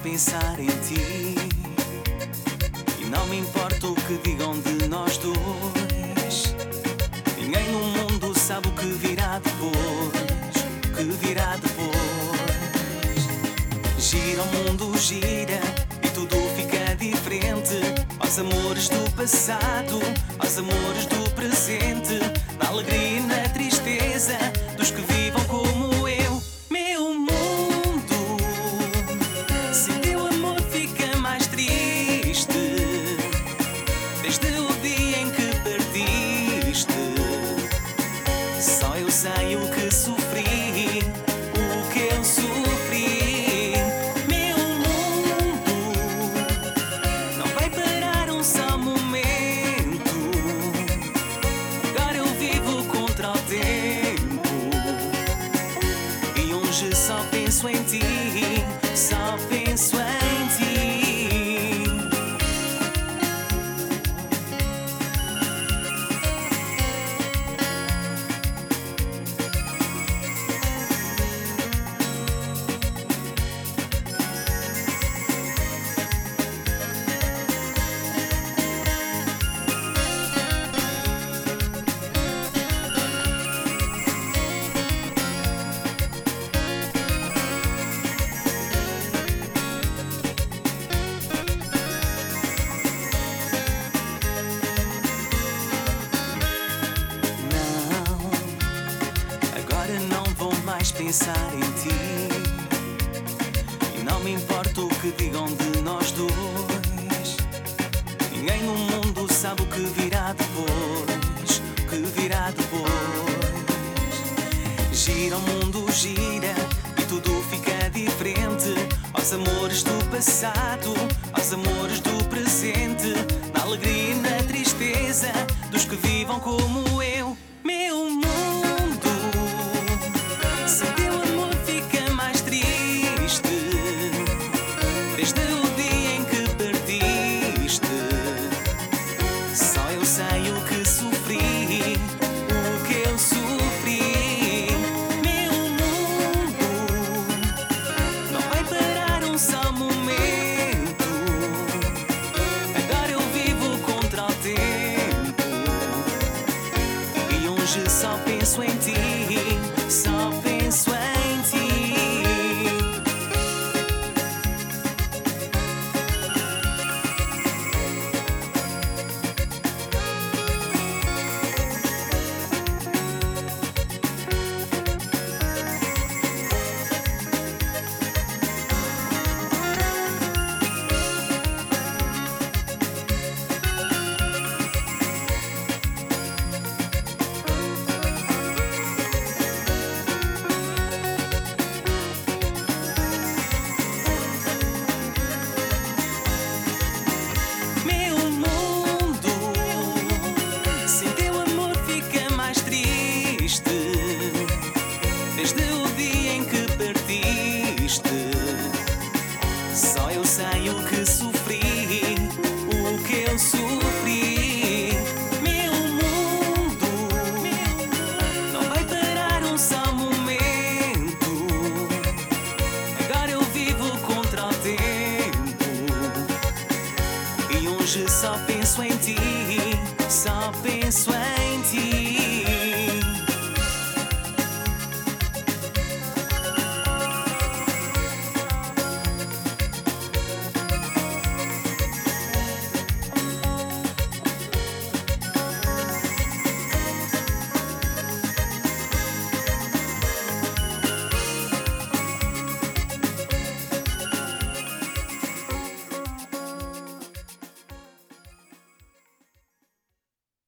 pensar em ti. E não me importa o que digam de nós dois. Ninguém no mundo sabe o que virá depois. O que virá depois. Gira o mundo, gira. E tudo fica diferente. Aos amores do passado, aos amores do presente. Na alegria e na tristeza 20 mais pensar em ti. E não me importa o que digam de nós dois. Ninguém no mundo sabe o que virá depois. Que virá depois. Gira o mundo, gira e tudo fica diferente. Aos amores do passado, aos amores do presente, na alegria e na tristeza dos que vivam como eu. Hoje só penso em ti, E hoje só penso em